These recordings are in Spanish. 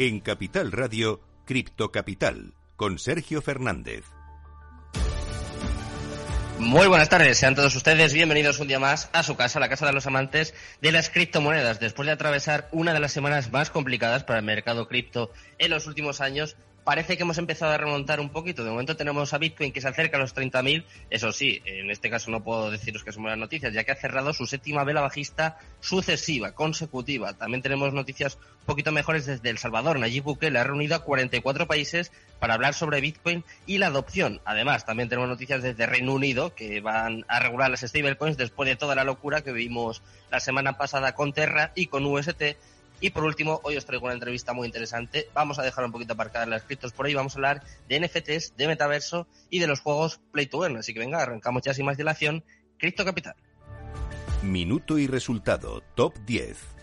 En Capital Radio, Cripto Capital, con Sergio Fernández. Muy buenas tardes, sean todos ustedes bienvenidos un día más a su casa, la casa de los amantes de las criptomonedas. Después de atravesar una de las semanas más complicadas para el mercado cripto en los últimos años, parece que hemos empezado a remontar un poquito. De momento tenemos a Bitcoin que se acerca a los 30.000. Eso sí, en este caso no puedo deciros que son buenas noticias, ya que ha cerrado su séptima vela bajista sucesiva, consecutiva. También tenemos noticias un poquito mejores desde El Salvador. Nayib Bukele ha reunido a 44 países para hablar sobre Bitcoin y la adopción. Además, también tenemos noticias desde Reino Unido que van a regular las stablecoins después de toda la locura que vimos la semana pasada con Terra y con UST y por último, hoy os traigo una entrevista muy interesante. Vamos a dejar un poquito aparcadas las criptos por ahí. Vamos a hablar de NFTs, de metaverso y de los juegos Play to Earn. Así que venga, arrancamos ya sin más dilación. Cripto Capital. Minuto y resultado. Top 10.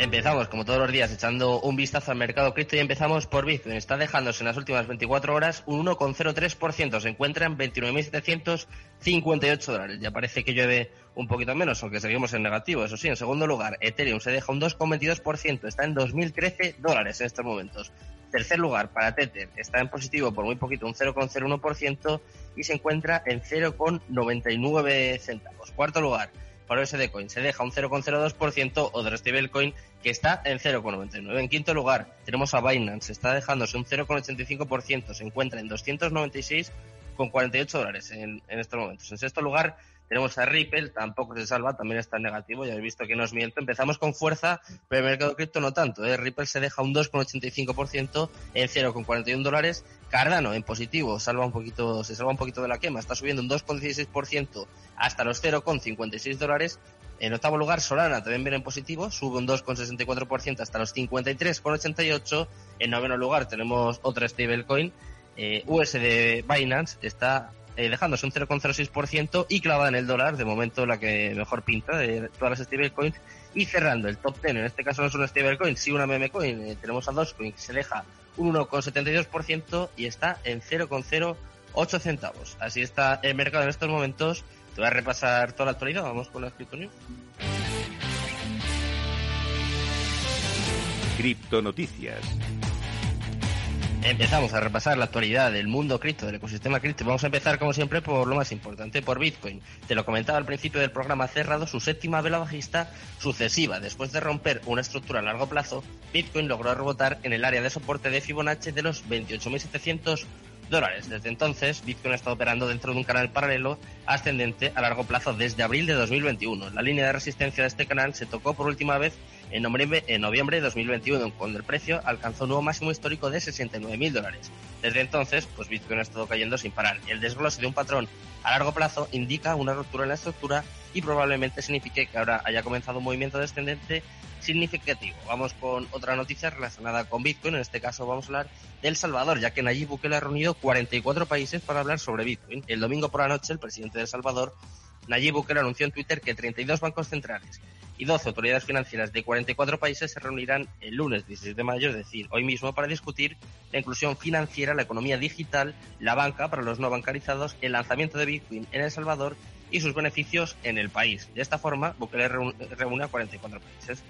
Empezamos, como todos los días, echando un vistazo al mercado cripto y empezamos por Bitcoin. Está dejándose en las últimas 24 horas un 1,03%. Se encuentra en 29.758 dólares. Ya parece que llueve un poquito menos, aunque seguimos en negativo. Eso sí, en segundo lugar, Ethereum se deja un 2,22%. Está en 2.013 dólares en estos momentos. Tercer lugar, para Tether, está en positivo por muy poquito, un 0,01% y se encuentra en 0,99 centavos. Cuarto lugar, para USD se deja un 0,02% o de Stablecoin que está en 0,99. En quinto lugar tenemos a Binance, está dejándose un 0,85%, se encuentra en 296,48 dólares en estos momentos. En sexto lugar tenemos a Ripple, tampoco se salva, también está en negativo, ya habéis visto que nos miento. Empezamos con fuerza, pero el mercado cripto no tanto. ¿eh? Ripple se deja un 2,85% en 0,41 dólares. Cardano en positivo, salva un poquito, se salva un poquito de la quema, está subiendo un 2,16% hasta los 0,56 dólares. En octavo lugar, Solana también viene en positivo, sube un 2,64% hasta los 53,88. En noveno lugar tenemos otra stablecoin, eh, USD Binance, está eh, dejándose un 0,06% y clavada en el dólar, de momento la que mejor pinta de todas las stablecoins. Y cerrando el top 10, en este caso no es una stablecoin, sí una meme coin, eh, tenemos a Dogecoin que se deja un 1,72% y está en 0,08 centavos. Así está el mercado en estos momentos. Te voy a repasar toda la actualidad, vamos con la Crypto News. Cripto Noticias. Empezamos a repasar la actualidad del mundo cripto, del ecosistema cripto. Vamos a empezar, como siempre, por lo más importante, por Bitcoin. Te lo comentaba al principio del programa, cerrado su séptima vela bajista sucesiva. Después de romper una estructura a largo plazo, Bitcoin logró rebotar en el área de soporte de Fibonacci de los 28.700 dólares. Desde entonces, Bitcoin ha estado operando dentro de un canal paralelo ascendente a largo plazo desde abril de 2021. La línea de resistencia de este canal se tocó por última vez en noviembre, en noviembre de 2021, cuando el precio alcanzó un nuevo máximo histórico de 69.000 dólares. Desde entonces, pues Bitcoin ha estado cayendo sin parar. El desglose de un patrón a largo plazo indica una ruptura en la estructura y probablemente signifique que ahora haya comenzado un movimiento descendente significativo. Vamos con otra noticia relacionada con Bitcoin. En este caso vamos a hablar de El Salvador, ya que Nayib Bukele ha reunido 44 países para hablar sobre Bitcoin. El domingo por la noche, el presidente de El Salvador, Nayib Bukele, anunció en Twitter que 32 bancos centrales y 12 autoridades financieras de 44 países se reunirán el lunes 16 de mayo, es decir, hoy mismo, para discutir la inclusión financiera, la economía digital, la banca para los no bancarizados, el lanzamiento de Bitcoin en El Salvador y sus beneficios en el país. De esta forma, Bukele reúne a 44 países.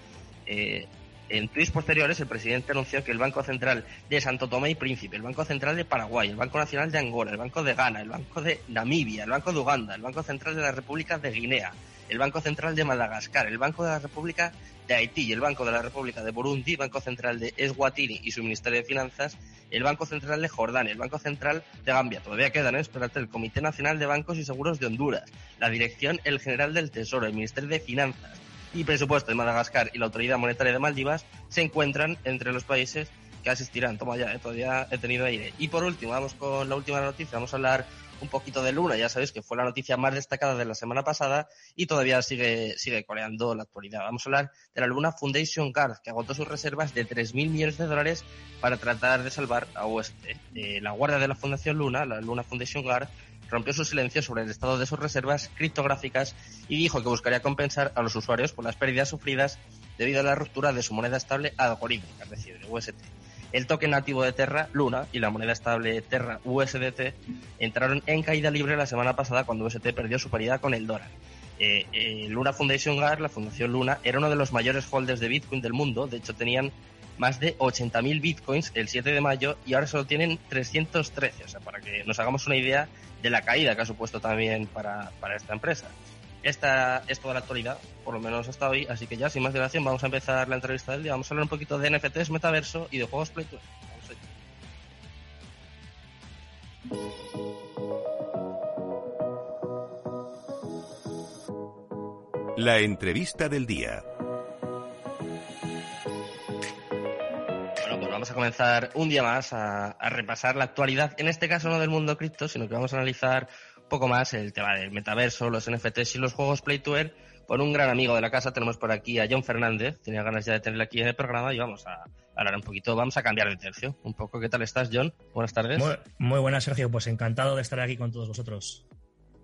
Eh, en tweets posteriores, el presidente anunció que el Banco Central de Santo Tomé y Príncipe, el Banco Central de Paraguay, el Banco Nacional de Angola, el Banco de Ghana, el Banco de Namibia, el Banco de Uganda, el Banco Central de la República de Guinea, el Banco Central de Madagascar, el Banco de la República de Haití y el Banco de la República de Burundi, Banco Central de Eswatini y su Ministerio de Finanzas, el Banco Central de Jordania, el Banco Central de Gambia, todavía quedan, ¿eh? espérate, el Comité Nacional de Bancos y Seguros de Honduras, la Dirección El General del Tesoro, el Ministerio de Finanzas y Presupuesto de Madagascar y la Autoridad Monetaria de Maldivas se encuentran entre los países que asistirán. Toma ya, ¿eh? todavía he tenido aire. Y por último, vamos con la última noticia, vamos a hablar un poquito de Luna, ya sabéis que fue la noticia más destacada de la semana pasada y todavía sigue, sigue coreando la actualidad. Vamos a hablar de la Luna Foundation Guard, que agotó sus reservas de 3.000 millones de dólares para tratar de salvar a UST. Eh, la guardia de la Fundación Luna, la Luna Foundation Guard, rompió su silencio sobre el estado de sus reservas criptográficas y dijo que buscaría compensar a los usuarios por las pérdidas sufridas debido a la ruptura de su moneda estable algorítmica, es decir, de UST. El token nativo de Terra, Luna, y la moneda estable Terra USDT entraron en caída libre la semana pasada cuando UST perdió su paridad con el dólar. Eh, eh, Luna Foundation Guard, la Fundación Luna, era uno de los mayores holders de Bitcoin del mundo. De hecho, tenían más de 80.000 Bitcoins el 7 de mayo y ahora solo tienen 313. O sea, para que nos hagamos una idea de la caída que ha supuesto también para, para esta empresa. Esta es toda la actualidad, por lo menos hasta hoy, así que ya sin más dilación vamos a empezar la entrevista del día. Vamos a hablar un poquito de NFTs, metaverso y de juegos Play La entrevista del día. Bueno, pues vamos a comenzar un día más a, a repasar la actualidad, en este caso no del mundo cripto, sino que vamos a analizar poco más el tema del metaverso, los NFTs y los juegos Play to Earn con un gran amigo de la casa. Tenemos por aquí a John Fernández. Tenía ganas ya de tenerle aquí en el programa y vamos a hablar un poquito. Vamos a cambiar de tercio un poco. ¿Qué tal estás, John? Buenas tardes. Muy, muy buenas, Sergio. Pues encantado de estar aquí con todos vosotros.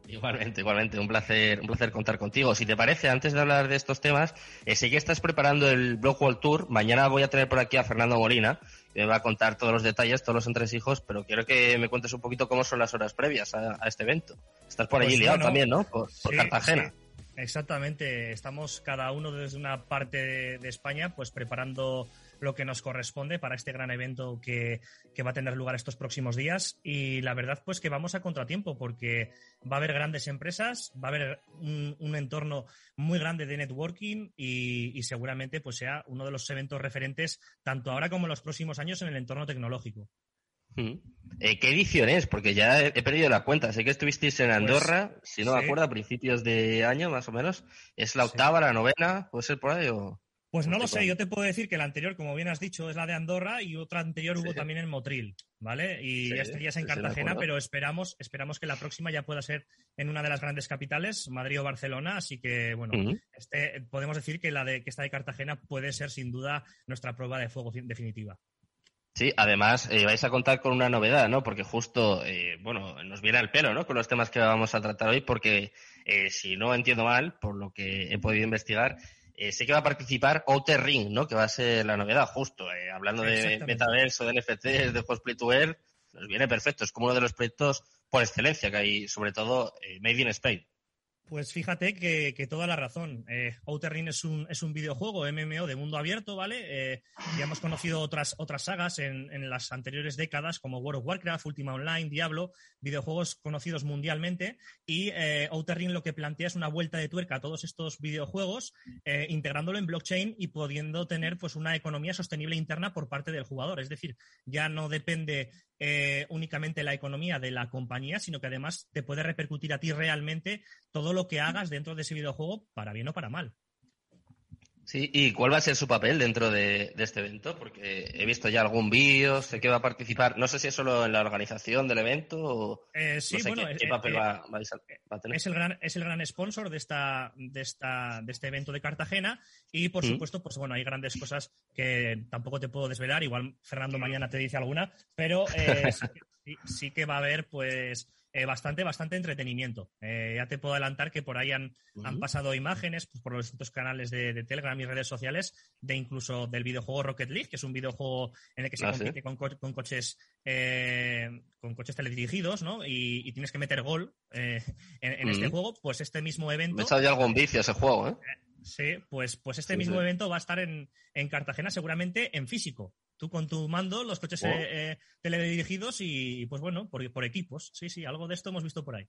Igualmente, igualmente, un placer, un placer contar contigo. Si te parece, antes de hablar de estos temas, eh, sé que estás preparando el Blog World Tour. Mañana voy a tener por aquí a Fernando Molina, me va a contar todos los detalles, todos los entresijos, pero quiero que me cuentes un poquito cómo son las horas previas a, a este evento. Estás por allí pues, liado bueno, también, ¿no? Por, Cartagena. Sí. Exactamente, estamos cada uno desde una parte de, de, España, pues preparando lo que nos corresponde para este gran evento que, que, va a tener lugar estos próximos días. Y la verdad, pues que vamos a contratiempo, porque va a haber grandes empresas, va a haber un, un entorno muy grande de networking y, y, seguramente pues sea uno de los eventos referentes tanto ahora como en los próximos años en el entorno tecnológico. Eh, ¿Qué edición es? Porque ya he, he, perdido la cuenta. Sé que estuvisteis en Andorra, pues, si no sí. me acuerdo, a principios de año más o menos. ¿Es la octava, sí. la novena? ¿Puede ser por ahí o...? Pues no lo sé, yo te puedo decir que la anterior, como bien has dicho, es la de Andorra y otra anterior hubo también en Motril, ¿vale? Y sí, día es en Cartagena, pero esperamos, esperamos que la próxima ya pueda ser en una de las grandes capitales, Madrid o Barcelona, así que bueno, uh -huh. este, podemos decir que la de que está de Cartagena puede ser sin duda nuestra prueba de fuego definitiva. Sí, además eh, vais a contar con una novedad, ¿no? Porque justo, eh, bueno, nos viene al pelo, ¿no? Con los temas que vamos a tratar hoy, porque eh, si no entiendo mal, por lo que he podido investigar, eh, sé que va a participar Outer Ring, ¿no? Que va a ser la novedad, justo. Eh, hablando de metaverso, de NFTs, de juegos Play to Earn, nos viene perfecto. Es como uno de los proyectos por excelencia que hay, sobre todo, eh, Made in Spain. Pues fíjate que, toda la razón. Eh, Outer es un, es un videojuego MMO de mundo abierto, ¿vale? Eh, ya hemos conocido otras, otras sagas en, en, las anteriores décadas, como World of Warcraft, Ultima Online, Diablo, videojuegos conocidos mundialmente. Y eh, Outer Ring lo que plantea es una vuelta de tuerca a todos estos videojuegos, eh, integrándolo en blockchain y pudiendo tener pues una economía sostenible interna por parte del jugador. Es decir, ya no depende eh, únicamente la economía de la compañía, sino que además te puede repercutir a ti realmente todo lo que hagas dentro de ese videojuego, para bien o para mal. Sí, ¿y cuál va a ser su papel dentro de, de este evento? Porque he visto ya algún vídeo, sé que va a participar, no sé si es solo en la organización del evento o eh, sí, no sé bueno, qué, qué papel eh, va, va, a, tener. Es el gran, es el gran sponsor de esta, de esta, de este evento de Cartagena y por mm. supuesto, pues bueno, hay grandes cosas que tampoco te puedo desvelar, igual Fernando mañana te dice alguna, pero eh, sí, sí, que va a haber pues eh, bastante, bastante entretenimiento. Eh, ya te puedo adelantar que por ahí han, uh -huh. han pasado imágenes pues, por los distintos canales de, de, Telegram y redes sociales de incluso del videojuego Rocket League, que es un videojuego en el que se ah, compite ¿sí? con, co con, coches eh, con coches teledirigidos, ¿no? Y, y, tienes que meter gol eh, en, en uh -huh. este juego. Pues este mismo evento. Me echado ya algún vicio ese juego, ¿eh? Sí, pues, pues este sí, mismo sí. evento va a estar en, en Cartagena seguramente en físico tú con tu mando, los coches oh. eh, eh, teledirigidos y, pues bueno, por, por, equipos. Sí, sí, algo de esto hemos visto por ahí.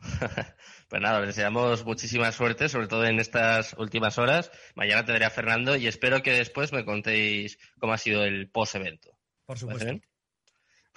pues nada, les deseamos muchísima suerte, sobre todo en estas últimas horas. Mañana te daré a Fernando y espero que después me contéis cómo ha sido el post-evento. Por supuesto.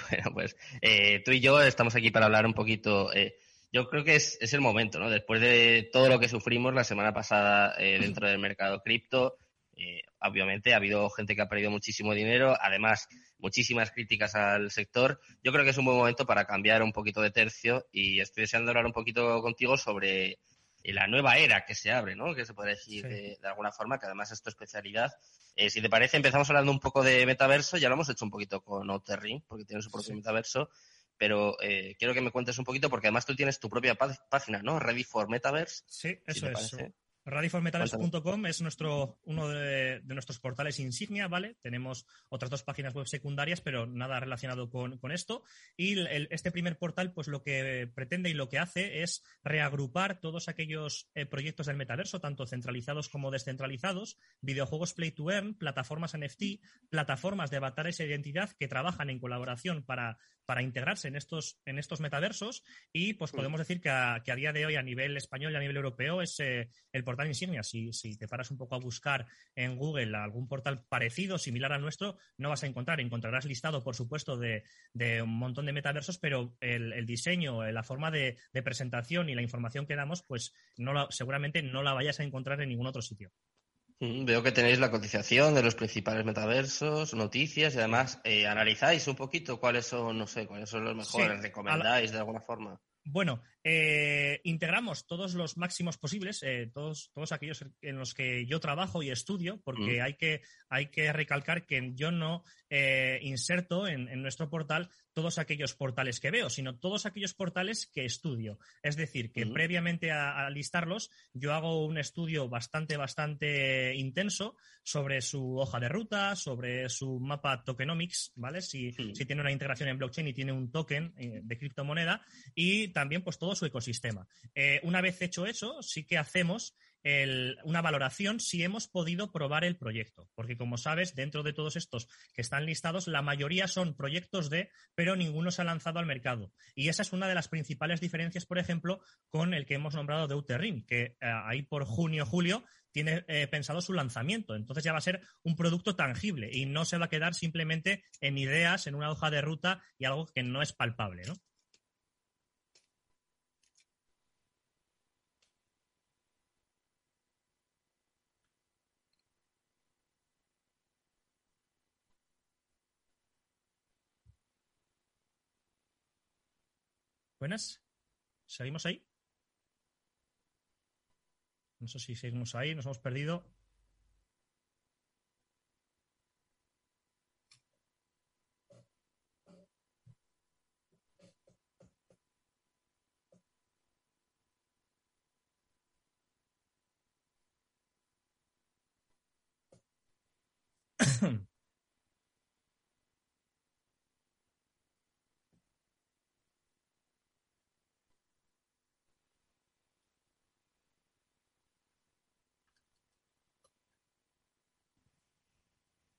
Bueno, pues eh, tú y yo estamos aquí para hablar un poquito. Eh, yo creo que es, es, el momento, ¿no? Después de todo lo que sufrimos la semana pasada dentro del mercado cripto, Eh, obviamente ha habido gente que ha perdido muchísimo dinero, además muchísimas críticas al sector. Yo creo que es un buen momento para cambiar un poquito de tercio y estoy deseando hablar un poquito contigo sobre la nueva era que se abre, ¿no? Que se puede decir de, alguna forma, que además es tu especialidad. Eh, si te parece, empezamos hablando un poco de metaverso, ya lo hemos hecho un poquito con Outer Ring, porque tiene su propio metaverso, pero eh, quiero que me cuentes un poquito, porque además tú tienes tu propia página, ¿no? Ready for Metaverse. Sí, eso es. Radiformetaverse.com es nuestro, uno de, nuestros portales insignia, ¿vale? Tenemos otras dos páginas web secundarias, pero nada relacionado con, esto. Y este primer portal, pues lo que pretende y lo que hace es reagrupar todos aquellos eh, proyectos del metaverso, tanto centralizados como descentralizados, videojuegos play to earn, plataformas NFT, plataformas de avatares e identidad que trabajan en colaboración para, para integrarse en estos, en estos metaversos. Y pues mm. podemos decir que a, día de hoy, a nivel español y a nivel europeo, es eh, el portal insignia. Si, si te paras un poco a buscar en Google algún portal parecido, similar al nuestro, no vas a encontrar. Encontrarás listado, por supuesto, de, un montón de metaversos, pero el, diseño, la forma de, presentación y la información que damos, pues no seguramente no la vayas a encontrar en ningún otro sitio. Veo que tenéis la cotización de los principales metaversos, noticias y además eh, analizáis un poquito cuáles son, no sé, cuáles son los mejores, recomendáis de alguna forma. Bueno, eh, integramos todos los máximos posibles, eh, todos, todos aquellos en los que yo trabajo y estudio, porque mm. hay, que, hay que recalcar que yo no eh, inserto en, nuestro portal todos aquellos portales que veo, sino todos aquellos portales que estudio. Es decir, que previamente a, listarlos, yo hago un estudio bastante, bastante intenso sobre su hoja de ruta, sobre su mapa tokenomics, ¿vale? Si, si tiene una integración en blockchain y tiene un token eh, de criptomoneda, y también, pues, todo su ecosistema. Eh, una vez hecho eso, sí que hacemos una valoración si hemos podido probar el proyecto. Porque, como sabes, dentro de todos estos que están listados, la mayoría son proyectos de, pero ninguno se ha lanzado al mercado. Y esa es una de las principales diferencias, por ejemplo, con el que hemos nombrado de Ring, que eh, ahí por junio, julio, tiene eh, pensado su lanzamiento. Entonces ya va a ser un producto tangible y no se va a quedar simplemente en ideas, en una hoja de ruta y algo que no es palpable. Buenas. ¿Seguimos ahí? No sé si seguimos ahí, nos hemos perdido.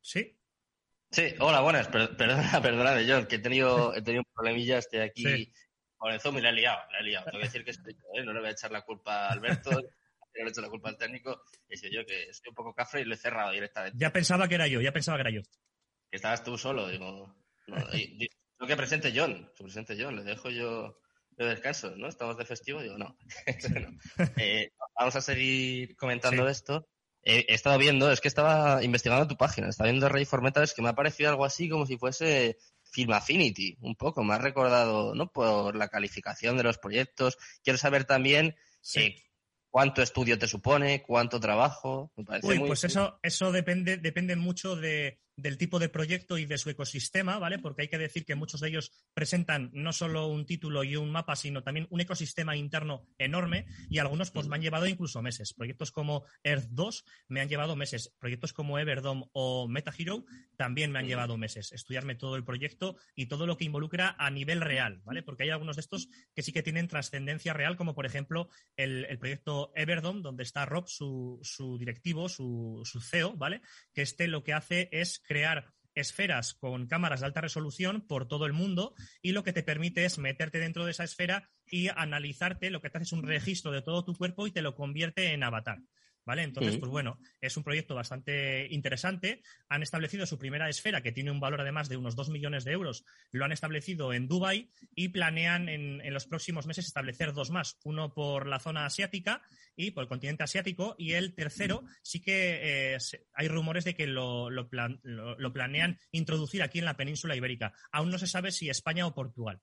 ¿Sí? Sí, hola, buenas. perdona, perdona, John, que he tenido, he tenido un problemilla, estoy aquí con el Zoom y la he liado, la he liado. Tengo que decir que estoy, ¿eh? no le voy a echar la culpa a Alberto, no le he hecho la culpa al técnico. He sido yo que estoy un poco cafre y lo he cerrado directamente. Ya pensaba que era yo, ya pensaba que era yo. Que estabas tú solo, digo. No, que presente John, que presente John, le dejo yo de descanso, ¿no? Estamos de festivo, digo, no. Eh, vamos a seguir comentando esto he, estado viendo, es que estaba investigando tu página, estaba viendo Rey for Metal, es que me ha parecido algo así como si fuese Film Affinity, un poco, me ha recordado, ¿no? Por la calificación de los proyectos. Quiero saber también eh, cuánto estudio te supone, cuánto trabajo. Me parece Uy, pues eso, eso depende, depende mucho de, del tipo de proyecto y de su ecosistema, ¿vale? Porque hay que decir que muchos de ellos presentan no solo un título y un mapa, sino también un ecosistema interno enorme y algunos pues me han llevado incluso meses. Proyectos como Earth 2 me han llevado meses. Proyectos como Everdome o MetaHero también me han llevado meses. Estudiarme todo el proyecto y todo lo que involucra a nivel real, ¿vale? Porque hay algunos de estos que sí que tienen trascendencia real, como por ejemplo el, proyecto Everdome, donde está Rob, su, directivo, su, su CEO, ¿vale? Que este lo que hace es crear esferas con cámaras de alta resolución por todo el mundo y lo que te permite es meterte dentro de esa esfera y analizarte, lo que te hace es un registro de todo tu cuerpo y te lo convierte en avatar. ¿Vale? Entonces, pues bueno, es un proyecto bastante interesante. Han establecido su primera esfera, que tiene un valor además de unos 2 millones de euros. Lo han establecido en Dubai y planean en, los próximos meses establecer dos más, uno por la zona asiática y por el continente asiático, y el tercero sí que eh, hay rumores de que lo, planean introducir aquí en la península ibérica. Aún no se sabe si España o Portugal.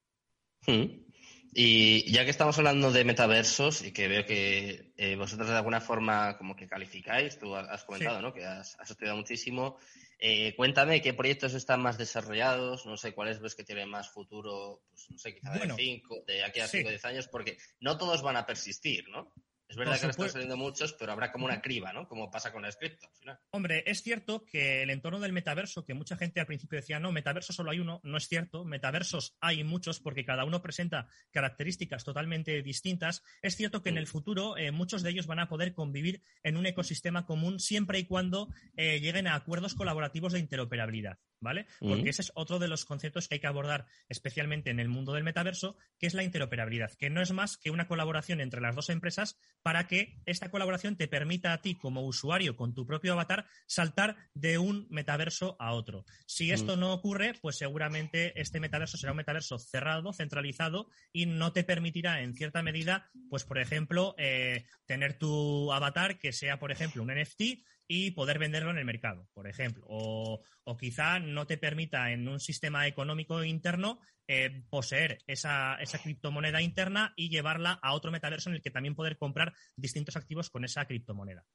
Y ya que estamos hablando de metaversos y que veo que eh, vosotros de alguna forma como que calificáis, tú has comentado, ¿no? Que has, estudiado muchísimo. Eh, cuéntame qué proyectos están más desarrollados, no sé cuáles ves que tienen más futuro, pues no sé, quizá de cinco, de aquí a cinco o diez años, porque no todos van a persistir, ¿no? Es verdad que no están saliendo muchos, pero habrá como una criba, ¿no? Como pasa con la cripto al final. Hombre, es cierto que el entorno del metaverso, que mucha gente al principio decía, no, metaverso solo hay uno, no es cierto. Metaversos hay muchos porque cada uno presenta características totalmente distintas. Es cierto que en el futuro eh, muchos de ellos van a poder convivir en un ecosistema común siempre y cuando eh, lleguen a acuerdos colaborativos de interoperabilidad. ¿Vale? Porque ese es otro de los conceptos que hay que abordar especialmente en el mundo del metaverso, que es la interoperabilidad, que no es más que una colaboración entre las dos empresas para que esta colaboración te permita a ti como usuario con tu propio avatar saltar de un metaverso a otro. Si esto no ocurre, pues seguramente este metaverso será un metaverso cerrado, centralizado y no te permitirá en cierta medida, pues por ejemplo, eh, tener tu avatar que sea, por ejemplo, un NFT y poder venderlo en el mercado, por ejemplo. O, quizá no te permita en un sistema económico interno eh, poseer esa, esa, criptomoneda interna y llevarla a otro metaverso en el que también poder comprar distintos activos con esa criptomoneda.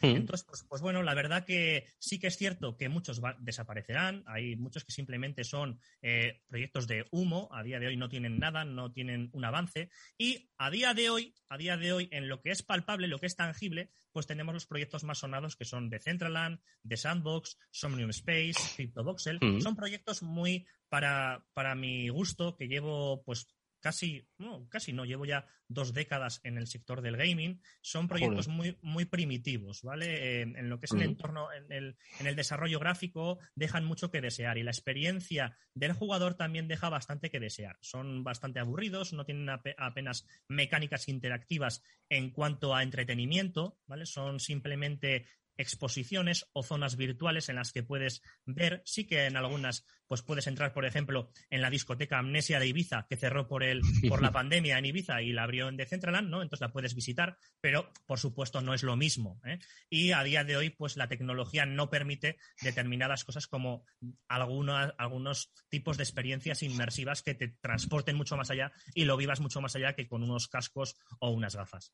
Mm. Entonces, pues, pues, bueno, la verdad que sí que es cierto que muchos desaparecerán, hay muchos que simplemente son eh, proyectos de humo, a día de hoy no tienen nada, no tienen un avance, y a día de hoy, a día de hoy, en lo que es palpable, lo que es tangible, pues tenemos los proyectos más sonados que son de Centraland, de Sandbox, Somnium Space, CryptoVoxel, mm. son proyectos muy para, para mi gusto, que llevo pues casi, no, casi no, llevo ya dos décadas en el sector del gaming, son proyectos muy, muy primitivos, ¿vale? En, lo que es el entorno, en el, en el, desarrollo gráfico, dejan mucho que desear y la experiencia del jugador también deja bastante que desear. Son bastante aburridos, no tienen apenas mecánicas interactivas en cuanto a entretenimiento, ¿vale? Son simplemente exposiciones o zonas virtuales en las que puedes ver, sí que en algunas pues puedes entrar, por ejemplo, en la discoteca Amnesia de Ibiza, que cerró por el, por la pandemia en Ibiza y la abrió en Decentraland, ¿no? Entonces la puedes visitar, pero por supuesto no es lo mismo. ¿eh? Y a día de hoy, pues la tecnología no permite determinadas cosas como algunos tipos de experiencias inmersivas que te transporten mucho más allá y lo vivas mucho más allá que con unos cascos o unas gafas.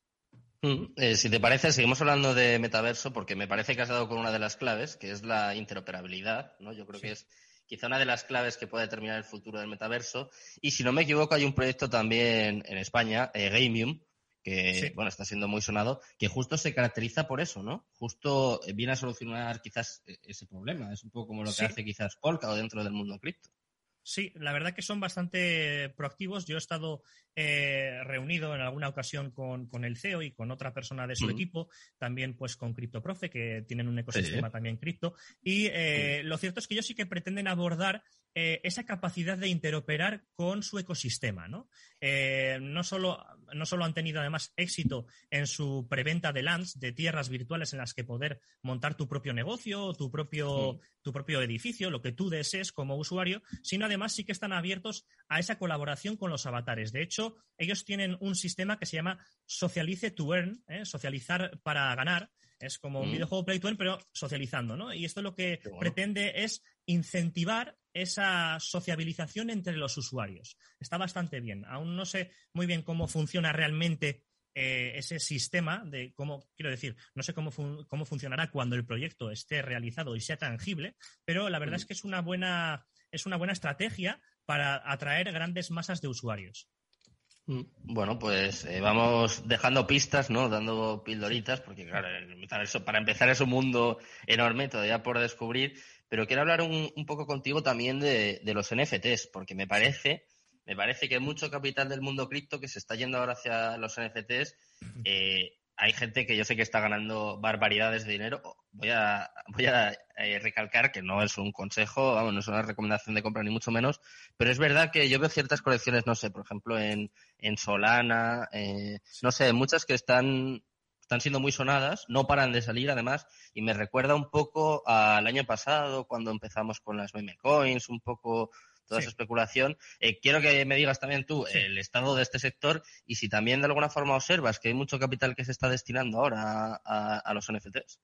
Mm, eh, si te parece, seguimos hablando de metaverso porque me parece que has dado con una de las claves, que es la interoperabilidad, ¿no? Yo creo que es quizá una de las claves que puede determinar el futuro del metaverso. Y si no me equivoco, hay un proyecto también en España, eh, Gamium, que bueno, está siendo muy sonado, que justo se caracteriza por eso, ¿no? Justo eh, viene a solucionar quizás e-, ese problema. Es un poco como lo que hace quizás Polka o dentro del mundo cripto. Sí, la verdad que son bastante proactivos. Yo he estado eh, reunido en alguna ocasión con, el CEO y con otra persona de su equipo, también pues con CryptoProfe, que tienen un ecosistema también cripto. Y eh, lo cierto es que ellos sí que pretenden abordar eh, esa capacidad de interoperar con su ecosistema. ¿no? Eh, no, solo, no solo han tenido además éxito en su preventa de lands, de tierras virtuales en las que poder montar tu propio negocio, tu propio, tu propio edificio, lo que tú desees como usuario, sino además sí que están abiertos a esa colaboración con los avatares. De hecho, ellos tienen un sistema que se llama Socialize to Earn, ¿eh? socializar para ganar, es como un mm. videojuego Play to Earn, pero socializando, ¿no? Y esto lo que pretende es incentivar esa sociabilización entre los usuarios. Está bastante bien. Aún no sé muy bien cómo funciona realmente eh, ese sistema de cómo, quiero decir, no sé cómo, cómo funcionará cuando el proyecto esté realizado y sea tangible, pero la verdad es mm. que es una buena, es una buena estrategia para atraer grandes masas de usuarios. Mm. Bueno, pues eh, vamos dejando pistas, ¿no? Dando pildoritas, porque claro, para empezar es un mundo enorme todavía por descubrir, pero quiero hablar un, poco contigo también de, los NFTs, porque me parece, me parece que hay mucho capital del mundo cripto que se está yendo ahora hacia los NFTs eh, hay gente que yo sé que está ganando barbaridades de dinero. Voy a, voy a eh, recalcar que no es un consejo, vamos, no es una recomendación de compra ni mucho menos, pero es verdad que yo veo ciertas colecciones, no sé, por ejemplo, en, en Solana, eh, no sé, muchas que están están siendo muy sonadas, no paran de salir además, y me recuerda un poco al año pasado cuando empezamos con las meme coins, un poco toda esa especulación. Eh, quiero que me digas también tú el estado de este sector y si también de alguna forma observas que hay mucho capital que se está destinando ahora a los NFTs.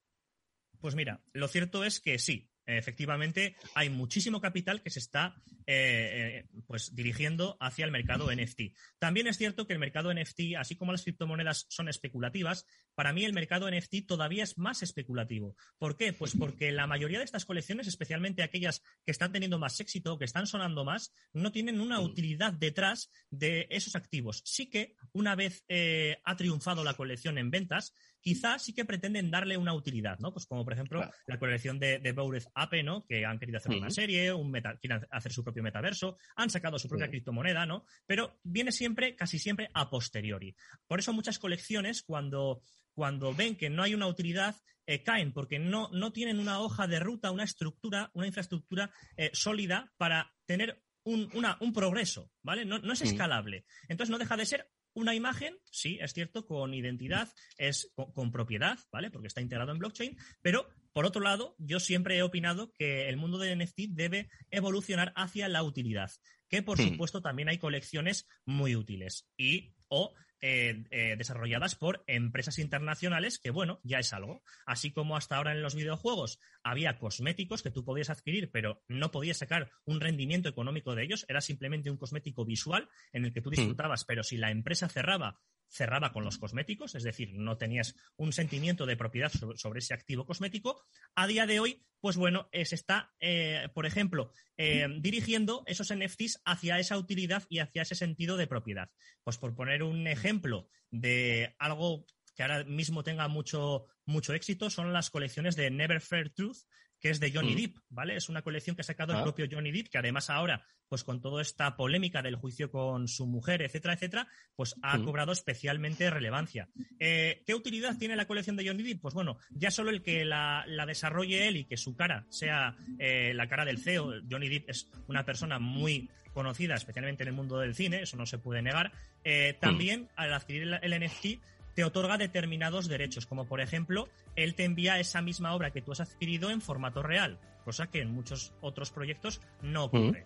Pues mira, lo cierto es que sí, efectivamente hay muchísimo capital que se está eh, eh, pues dirigiendo hacia el mercado NFT. También es cierto que el mercado NFT, así como las criptomonedas son especulativas, para mí el mercado NFT todavía es más especulativo. ¿Por qué? Pues porque la mayoría de estas colecciones, especialmente aquellas que están teniendo más éxito, que están sonando más, no tienen una utilidad detrás de esos activos. Sí que una vez eh, ha triunfado la colección en ventas, quizás sí que pretenden darle una utilidad, ¿no? Pues como por ejemplo la colección de, de Ape, ¿no? Que han querido hacer una serie, un quieren hacer su propio metaverso, han sacado su propia criptomoneda, ¿no? Pero viene siempre, casi siempre, a posteriori. Por eso muchas colecciones, cuando, cuando ven que no hay una utilidad, eh, caen, porque no, no tienen una hoja de ruta, una estructura, una infraestructura eh, sólida para tener un, un, progreso, ¿vale? No, no es escalable. Entonces no deja de ser una imagen, sí, es cierto, con identidad, es con, propiedad, ¿vale? Porque está integrado en blockchain, pero por otro lado, yo siempre he opinado que el mundo de NFT debe evolucionar hacia la utilidad, que por hmm. supuesto también hay colecciones muy útiles y o eh, eh, desarrolladas por empresas internacionales, que bueno, ya es algo. Así como hasta ahora en los videojuegos había cosméticos que tú podías adquirir, pero no podías sacar un rendimiento económico de ellos, era simplemente un cosmético visual en el que tú hmm. disfrutabas, pero si la empresa cerraba cerraba con los cosméticos, es decir, no tenías un sentimiento de propiedad sobre, ese activo cosmético. A día de hoy, pues bueno, se está, eh, por ejemplo, eh, dirigiendo esos NFTs hacia esa utilidad y hacia ese sentido de propiedad. Pues por poner un ejemplo de algo que ahora mismo tenga mucho, mucho éxito, son las colecciones de Never Fair Truth, que es de Johnny mm. Depp, ¿vale? Es una colección que ha sacado el ah. propio Johnny Depp, que además ahora, pues con toda esta polémica del juicio con su mujer, etcétera, etcétera, pues ha mm. cobrado especialmente relevancia. Eh, ¿Qué utilidad tiene la colección de Johnny Depp? Pues bueno, ya solo el que la, desarrolle él y que su cara sea eh, la cara del CEO. Johnny Depp es una persona muy conocida, especialmente en el mundo del cine, eso no se puede negar. Eh, mm. también, al adquirir el NFT, te otorga determinados derechos, como por ejemplo, él te envía esa misma obra que tú has adquirido en formato real, cosa que en muchos otros proyectos no ocurre.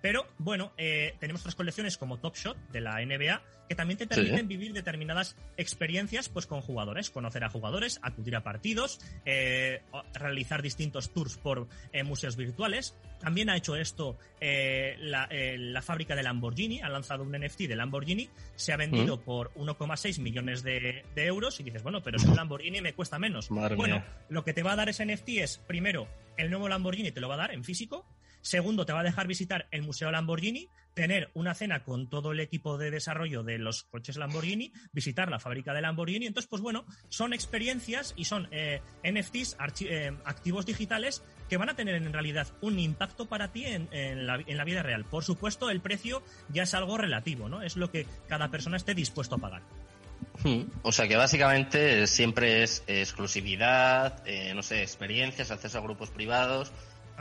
Pero bueno, eh, tenemos otras colecciones como Top Shot de la NBA que también te permiten vivir determinadas experiencias pues con jugadores, conocer a jugadores, acudir a partidos, eh, realizar distintos tours por eh, museos virtuales. También ha hecho esto la, fábrica de Lamborghini, ha lanzado un NFT de Lamborghini, se ha vendido mm. por 1,6 millones de, euros y dices, bueno, pero es un Lamborghini me cuesta menos. bueno, lo que te va a dar ese NFT es, primero, el nuevo Lamborghini te lo va a dar en físico, Segundo, te va a dejar visitar el Museo Lamborghini, tener una cena con todo el equipo de desarrollo de los coches Lamborghini, visitar la fábrica de Lamborghini. Entonces, pues bueno, son experiencias y son eh, NFTs, eh, activos digitales, que van a tener en realidad un impacto para ti en, la, en, la, vida real. Por supuesto, el precio ya es algo relativo, ¿no? Es lo que cada persona esté dispuesto a pagar. Hmm. O sea que básicamente siempre es exclusividad, eh, no sé, experiencias, acceso a grupos privados,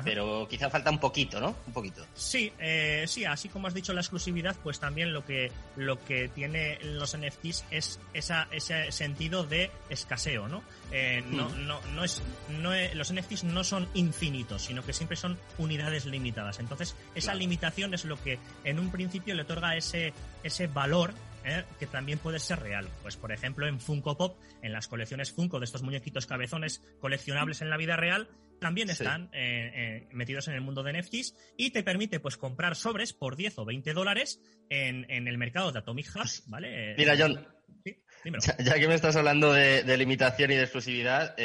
pero quizá falta un poquito, ¿no? Un poquito. Sí, eh, sí, así como has dicho la exclusividad, pues también lo que, lo que tiene los NFTs es esa, ese sentido de escaseo, ¿no? Eh, no, mm. no, no, es, no los NFTs no son infinitos, sino que siempre son unidades limitadas. Entonces, esa limitación es lo que en un principio le otorga ese, ese valor ¿eh? que también puede ser real. Pues, por ejemplo, en Funko Pop, en las colecciones Funko de estos muñequitos cabezones coleccionables en la vida real, también están eh, eh, metidos en el mundo de NFTs y te permite pues comprar sobres por 10 o 20 dólares en, el mercado de Atomic Hubs, ¿vale? Mira, John, ya, que me estás hablando de, limitación y de exclusividad,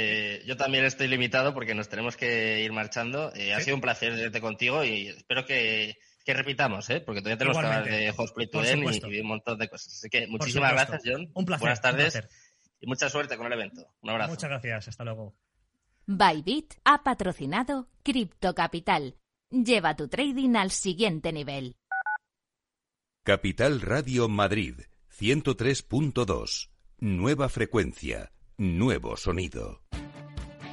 yo también estoy limitado porque nos tenemos que ir marchando. Ha sido un placer verte contigo y espero que, repitamos, ¿eh? porque todavía tenemos que hablar de Hotsplit y, y, un montón de cosas. Así que muchísimas gracias, John. Un placer. Buenas tardes y mucha suerte con el evento. Un abrazo. Muchas gracias. Hasta luego. Bybit ha patrocinado Crypto Capital. Lleva tu trading al siguiente nivel. Capital Radio Madrid 103.2. Nueva frecuencia, nuevo sonido.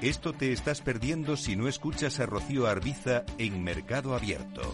Esto te estás perdiendo si no escuchas a Rocío Arbiza en Mercado Abierto.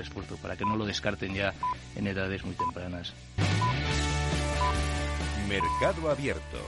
esfuerzo para que no lo descarten ya en edades muy tempranas. Mercado Abierto